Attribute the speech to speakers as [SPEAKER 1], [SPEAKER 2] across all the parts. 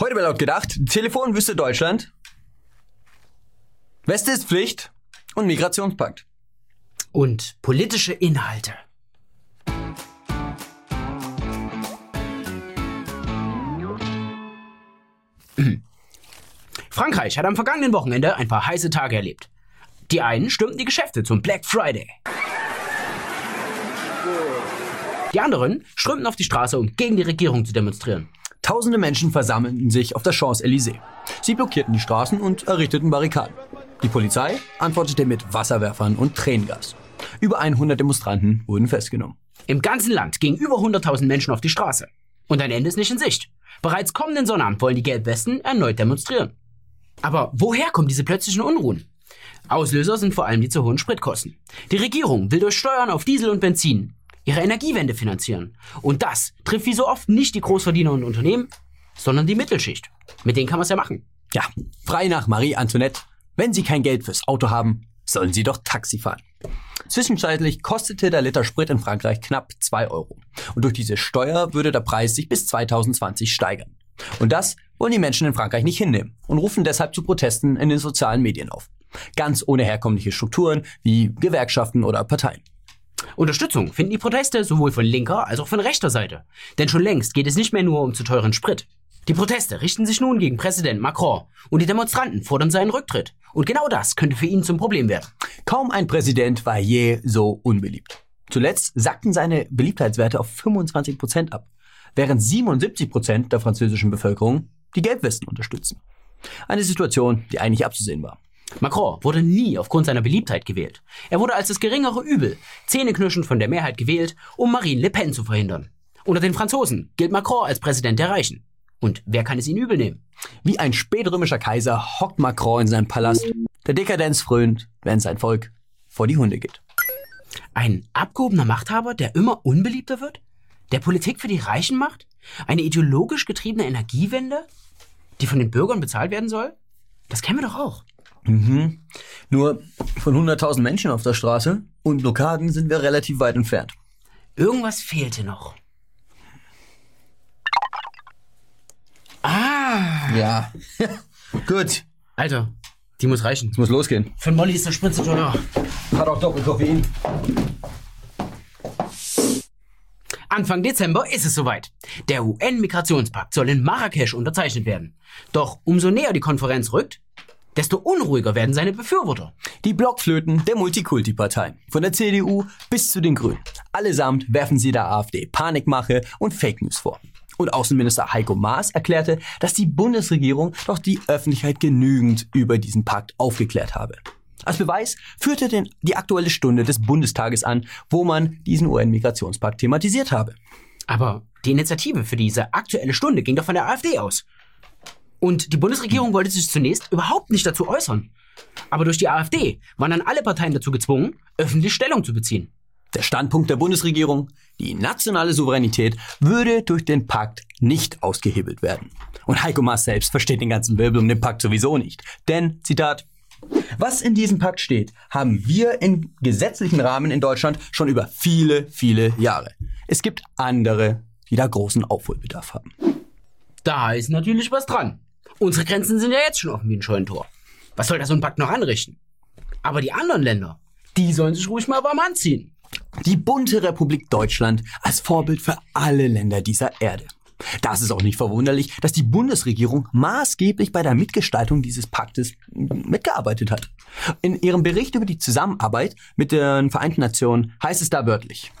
[SPEAKER 1] Heute bei laut gedacht, Telefonwüste Deutschland, Weste ist Pflicht und Migrationspakt.
[SPEAKER 2] Und politische Inhalte. Frankreich hat am vergangenen Wochenende ein paar heiße Tage erlebt. Die einen stürmten die Geschäfte zum Black Friday. Die anderen strömten auf die Straße, um gegen die Regierung zu demonstrieren.
[SPEAKER 1] Tausende Menschen versammelten sich auf der Champs-Élysées. Sie blockierten die Straßen und errichteten Barrikaden. Die Polizei antwortete mit Wasserwerfern und Tränengas. Über 100 Demonstranten wurden festgenommen.
[SPEAKER 2] Im ganzen Land gingen über 100.000 Menschen auf die Straße. Und ein Ende ist nicht in Sicht. Bereits kommenden Sonnabend wollen die Gelbwesten erneut demonstrieren. Aber woher kommen diese plötzlichen Unruhen? Auslöser sind vor allem die zu hohen Spritkosten. Die Regierung will durch Steuern auf Diesel und Benzin ihre Energiewende finanzieren. Und das trifft wie so oft nicht die Großverdiener und Unternehmen, sondern die Mittelschicht. Mit denen kann man es ja machen.
[SPEAKER 1] Ja, frei nach Marie Antoinette. Wenn Sie kein Geld fürs Auto haben, sollen Sie doch Taxi fahren. Zwischenzeitlich kostete der Liter Sprit in Frankreich knapp 2 Euro. Und durch diese Steuer würde der Preis sich bis 2020 steigern. Und das wollen die Menschen in Frankreich nicht hinnehmen und rufen deshalb zu Protesten in den sozialen Medien auf. Ganz ohne herkömmliche Strukturen wie Gewerkschaften oder Parteien.
[SPEAKER 2] Unterstützung finden die Proteste sowohl von linker als auch von rechter Seite. Denn schon längst geht es nicht mehr nur um zu teuren Sprit. Die Proteste richten sich nun gegen Präsident Macron und die Demonstranten fordern seinen Rücktritt. Und genau das könnte für ihn zum Problem werden.
[SPEAKER 1] Kaum ein Präsident war je so unbeliebt. Zuletzt sackten seine Beliebtheitswerte auf 25 Prozent ab, während 77 Prozent der französischen Bevölkerung die Gelbwesten unterstützen. Eine Situation, die eigentlich abzusehen war.
[SPEAKER 2] Macron wurde nie aufgrund seiner Beliebtheit gewählt. Er wurde als das geringere Übel, zähneknirschend von der Mehrheit gewählt, um Marine Le Pen zu verhindern. Unter den Franzosen gilt Macron als Präsident der Reichen. Und wer kann es ihn übel nehmen?
[SPEAKER 1] Wie ein spätrömischer Kaiser hockt Macron in seinem Palast, der Dekadenz frönt, während sein Volk vor die Hunde geht.
[SPEAKER 2] Ein abgehobener Machthaber, der immer unbeliebter wird? Der Politik für die Reichen macht? Eine ideologisch getriebene Energiewende, die von den Bürgern bezahlt werden soll? Das kennen wir doch auch.
[SPEAKER 1] Mhm. Nur von 100.000 Menschen auf der Straße und Blockaden sind wir relativ weit entfernt.
[SPEAKER 2] Irgendwas fehlte noch. Ah!
[SPEAKER 1] Ja. Gut.
[SPEAKER 2] Alter, die muss reichen.
[SPEAKER 1] Es muss losgehen.
[SPEAKER 2] Für Molly ist der Spritze teuer.
[SPEAKER 1] Hat auch doppelt Koffein.
[SPEAKER 2] Anfang Dezember ist es soweit. Der UN-Migrationspakt soll in Marrakesch unterzeichnet werden. Doch umso näher die Konferenz rückt, desto unruhiger werden seine Befürworter.
[SPEAKER 1] Die Blockflöten der Multikulti-Partei. Von der CDU bis zu den Grünen. Allesamt werfen sie der AfD Panikmache und Fake News vor. Und Außenminister Heiko Maas erklärte, dass die Bundesregierung doch die Öffentlichkeit genügend über diesen Pakt aufgeklärt habe. Als Beweis führte denn die aktuelle Stunde des Bundestages an, wo man diesen UN-Migrationspakt thematisiert habe.
[SPEAKER 2] Aber die Initiative für diese aktuelle Stunde ging doch von der AfD aus. Und die Bundesregierung wollte sich zunächst überhaupt nicht dazu äußern. Aber durch die AfD waren dann alle Parteien dazu gezwungen, öffentlich Stellung zu beziehen.
[SPEAKER 1] Der Standpunkt der Bundesregierung, die nationale Souveränität würde durch den Pakt nicht ausgehebelt werden. Und Heiko Maas selbst versteht den ganzen Wirbel um den Pakt sowieso nicht. Denn, Zitat, was in diesem Pakt steht, haben wir im gesetzlichen Rahmen in Deutschland schon über viele, viele Jahre. Es gibt andere, die da großen Aufholbedarf haben.
[SPEAKER 2] Da ist natürlich was dran. Unsere Grenzen sind ja jetzt schon offen wie ein Scheunentor. Was soll da so ein Pakt noch anrichten? Aber die anderen Länder, die sollen sich ruhig mal warm anziehen.
[SPEAKER 1] Die bunte Republik Deutschland als Vorbild für alle Länder dieser Erde. Da ist auch nicht verwunderlich, dass die Bundesregierung maßgeblich bei der Mitgestaltung dieses Paktes mitgearbeitet hat. In ihrem Bericht über die Zusammenarbeit mit den Vereinten Nationen heißt es da wörtlich.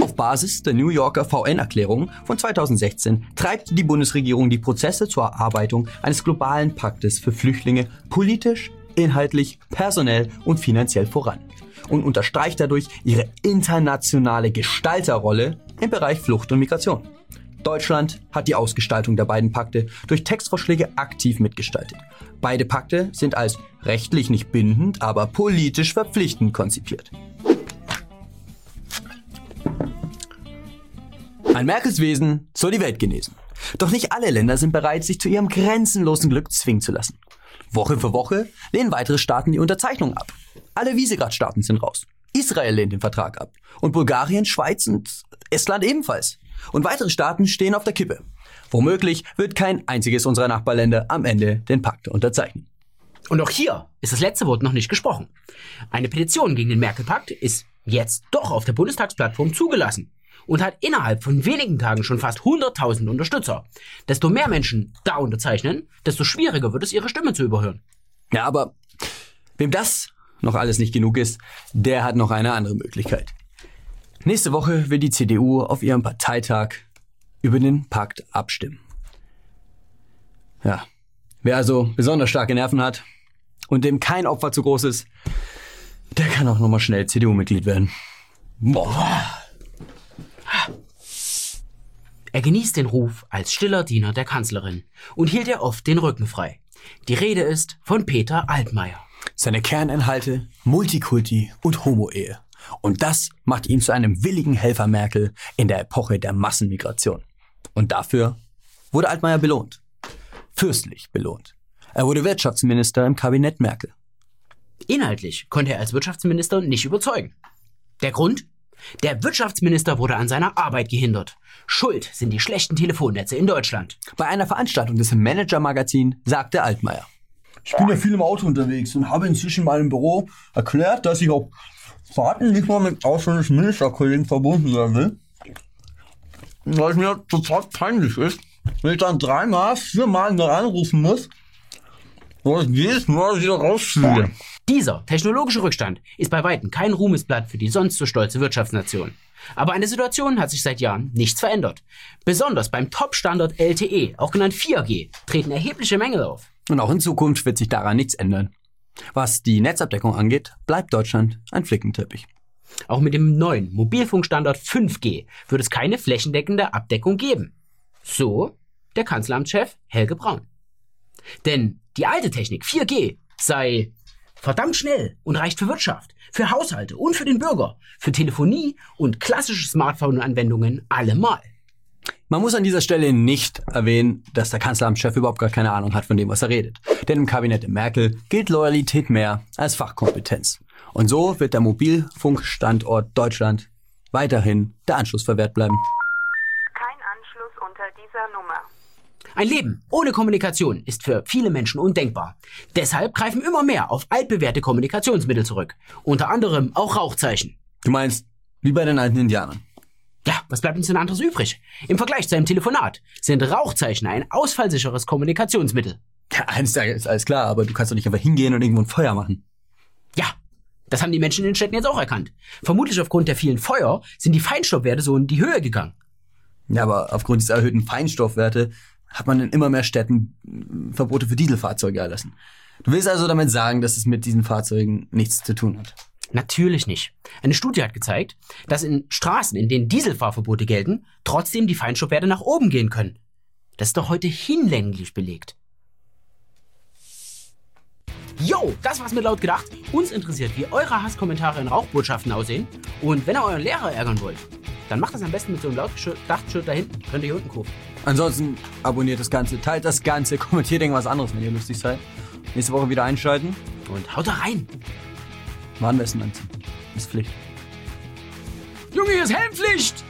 [SPEAKER 1] Auf Basis der New Yorker VN-Erklärung von 2016 treibt die Bundesregierung die Prozesse zur Erarbeitung eines globalen Paktes für Flüchtlinge politisch, inhaltlich, personell und finanziell voran und unterstreicht dadurch ihre internationale Gestalterrolle im Bereich Flucht und Migration. Deutschland hat die Ausgestaltung der beiden Pakte durch Textvorschläge aktiv mitgestaltet. Beide Pakte sind als rechtlich nicht bindend, aber politisch verpflichtend konzipiert. Ein Merkels Wesen soll die Welt genesen. Doch nicht alle Länder sind bereit, sich zu ihrem grenzenlosen Glück zwingen zu lassen. Woche für Woche lehnen weitere Staaten die Unterzeichnung ab. Alle Visegrad-Staaten sind raus. Israel lehnt den Vertrag ab. Und Bulgarien, Schweiz und Estland ebenfalls. Und weitere Staaten stehen auf der Kippe. Womöglich wird kein einziges unserer Nachbarländer am Ende den Pakt unterzeichnen.
[SPEAKER 2] Und auch hier ist das letzte Wort noch nicht gesprochen. Eine Petition gegen den Merkel-Pakt ist jetzt doch auf der Bundestagsplattform zugelassen und hat innerhalb von wenigen Tagen schon fast 100.000 Unterstützer. Desto mehr Menschen da unterzeichnen, desto schwieriger wird es, ihre Stimme zu überhören.
[SPEAKER 1] Ja, aber wem das noch alles nicht genug ist, der hat noch eine andere Möglichkeit. Nächste Woche will die CDU auf ihrem Parteitag über den Pakt abstimmen. Ja, wer also besonders starke Nerven hat und dem kein Opfer zu groß ist, der kann auch nochmal schnell CDU-Mitglied werden. Boah.
[SPEAKER 2] Er genießt den Ruf als stiller Diener der Kanzlerin und hielt ihr oft den Rücken frei. Die Rede ist von Peter Altmaier.
[SPEAKER 1] Seine Kerninhalte Multikulti und Homo-Ehe. Und das macht ihn zu einem willigen Helfer Merkel in der Epoche der Massenmigration. Und dafür wurde Altmaier belohnt. Fürstlich belohnt. Er wurde Wirtschaftsminister im Kabinett Merkel.
[SPEAKER 2] Inhaltlich konnte er als Wirtschaftsminister nicht überzeugen. Der Grund? Der Wirtschaftsminister wurde an seiner Arbeit gehindert. Schuld sind die schlechten Telefonnetze in Deutschland.
[SPEAKER 1] Bei einer Veranstaltung des Manager-Magazin sagte Altmaier.
[SPEAKER 3] Ich bin ja viel im Auto unterwegs und habe inzwischen in meinem Büro erklärt, dass ich auf Fahrten nicht mal mit ausländischen Ministerkollegen verbunden werden will. Weil es mir total peinlich ist, wenn ich dann dreimal, viermal noch anrufen muss, wo ich jedes Mal wieder rausfliege.
[SPEAKER 2] Dieser technologische Rückstand ist bei weitem kein Ruhmesblatt für die sonst so stolze Wirtschaftsnation. Aber an der Situation hat sich seit Jahren nichts verändert. Besonders beim Top-Standard LTE, auch genannt 4G, treten erhebliche Mängel auf.
[SPEAKER 1] Und auch in Zukunft wird sich daran nichts ändern. Was die Netzabdeckung angeht, bleibt Deutschland ein Flickenteppich.
[SPEAKER 2] Auch mit dem neuen Mobilfunkstandard 5G wird es keine flächendeckende Abdeckung geben. So der Kanzleramtschef Helge Braun. Denn die alte Technik 4G sei verdammt schnell und reicht für Wirtschaft, für Haushalte und für den Bürger, für Telefonie und klassische Smartphone-Anwendungen allemal.
[SPEAKER 1] Man muss an dieser Stelle nicht erwähnen, dass der Kanzleramtschef überhaupt gar keine Ahnung hat von dem, was er redet. Denn im Kabinett Merkel gilt Loyalität mehr als Fachkompetenz. Und so wird der Mobilfunkstandort Deutschland weiterhin der Anschluss verwehrt bleiben.
[SPEAKER 4] Kein Anschluss unter dieser Nummer.
[SPEAKER 2] Ein Leben ohne Kommunikation ist für viele Menschen undenkbar. Deshalb greifen immer mehr auf altbewährte Kommunikationsmittel zurück. Unter anderem auch Rauchzeichen.
[SPEAKER 1] Du meinst, wie bei den alten Indianern.
[SPEAKER 2] Ja, was bleibt uns denn anderes übrig? Im Vergleich zu einem Telefonat sind Rauchzeichen ein ausfallsicheres Kommunikationsmittel.
[SPEAKER 1] Ja, eines Tages ist alles klar, aber du kannst doch nicht einfach hingehen und irgendwo ein Feuer machen.
[SPEAKER 2] Ja, das haben die Menschen in den Städten jetzt auch erkannt. Vermutlich aufgrund der vielen Feuer sind die Feinstaubwerte so in die Höhe gegangen.
[SPEAKER 1] Ja, aber aufgrund dieser erhöhten Feinstoffwerte hat man in immer mehr Städten äh, Verbote für Dieselfahrzeuge erlassen. Du willst also damit sagen, dass es mit diesen Fahrzeugen nichts zu tun hat.
[SPEAKER 2] Natürlich nicht. Eine Studie hat gezeigt, dass in Straßen, in denen Dieselfahrverbote gelten, trotzdem die Feinstaubwerte nach oben gehen können. Das ist doch heute hinlänglich belegt. Yo, das war's mit laut gedacht. Uns interessiert, wie eure Hasskommentare in Rauchbotschaften aussehen. Und wenn ihr euren Lehrer ärgern wollt, dann macht das am besten mit so einem Lautgedacht-Shirt da hinten. Könnt ihr hier unten kaufen.
[SPEAKER 1] Ansonsten abonniert das Ganze, teilt das Ganze, kommentiert irgendwas anderes, wenn ihr lustig seid. Nächste Woche wieder einschalten.
[SPEAKER 2] Und haut da rein.
[SPEAKER 1] Warnwesten anziehen. Ist Pflicht.
[SPEAKER 2] Junge, hier ist Helmpflicht!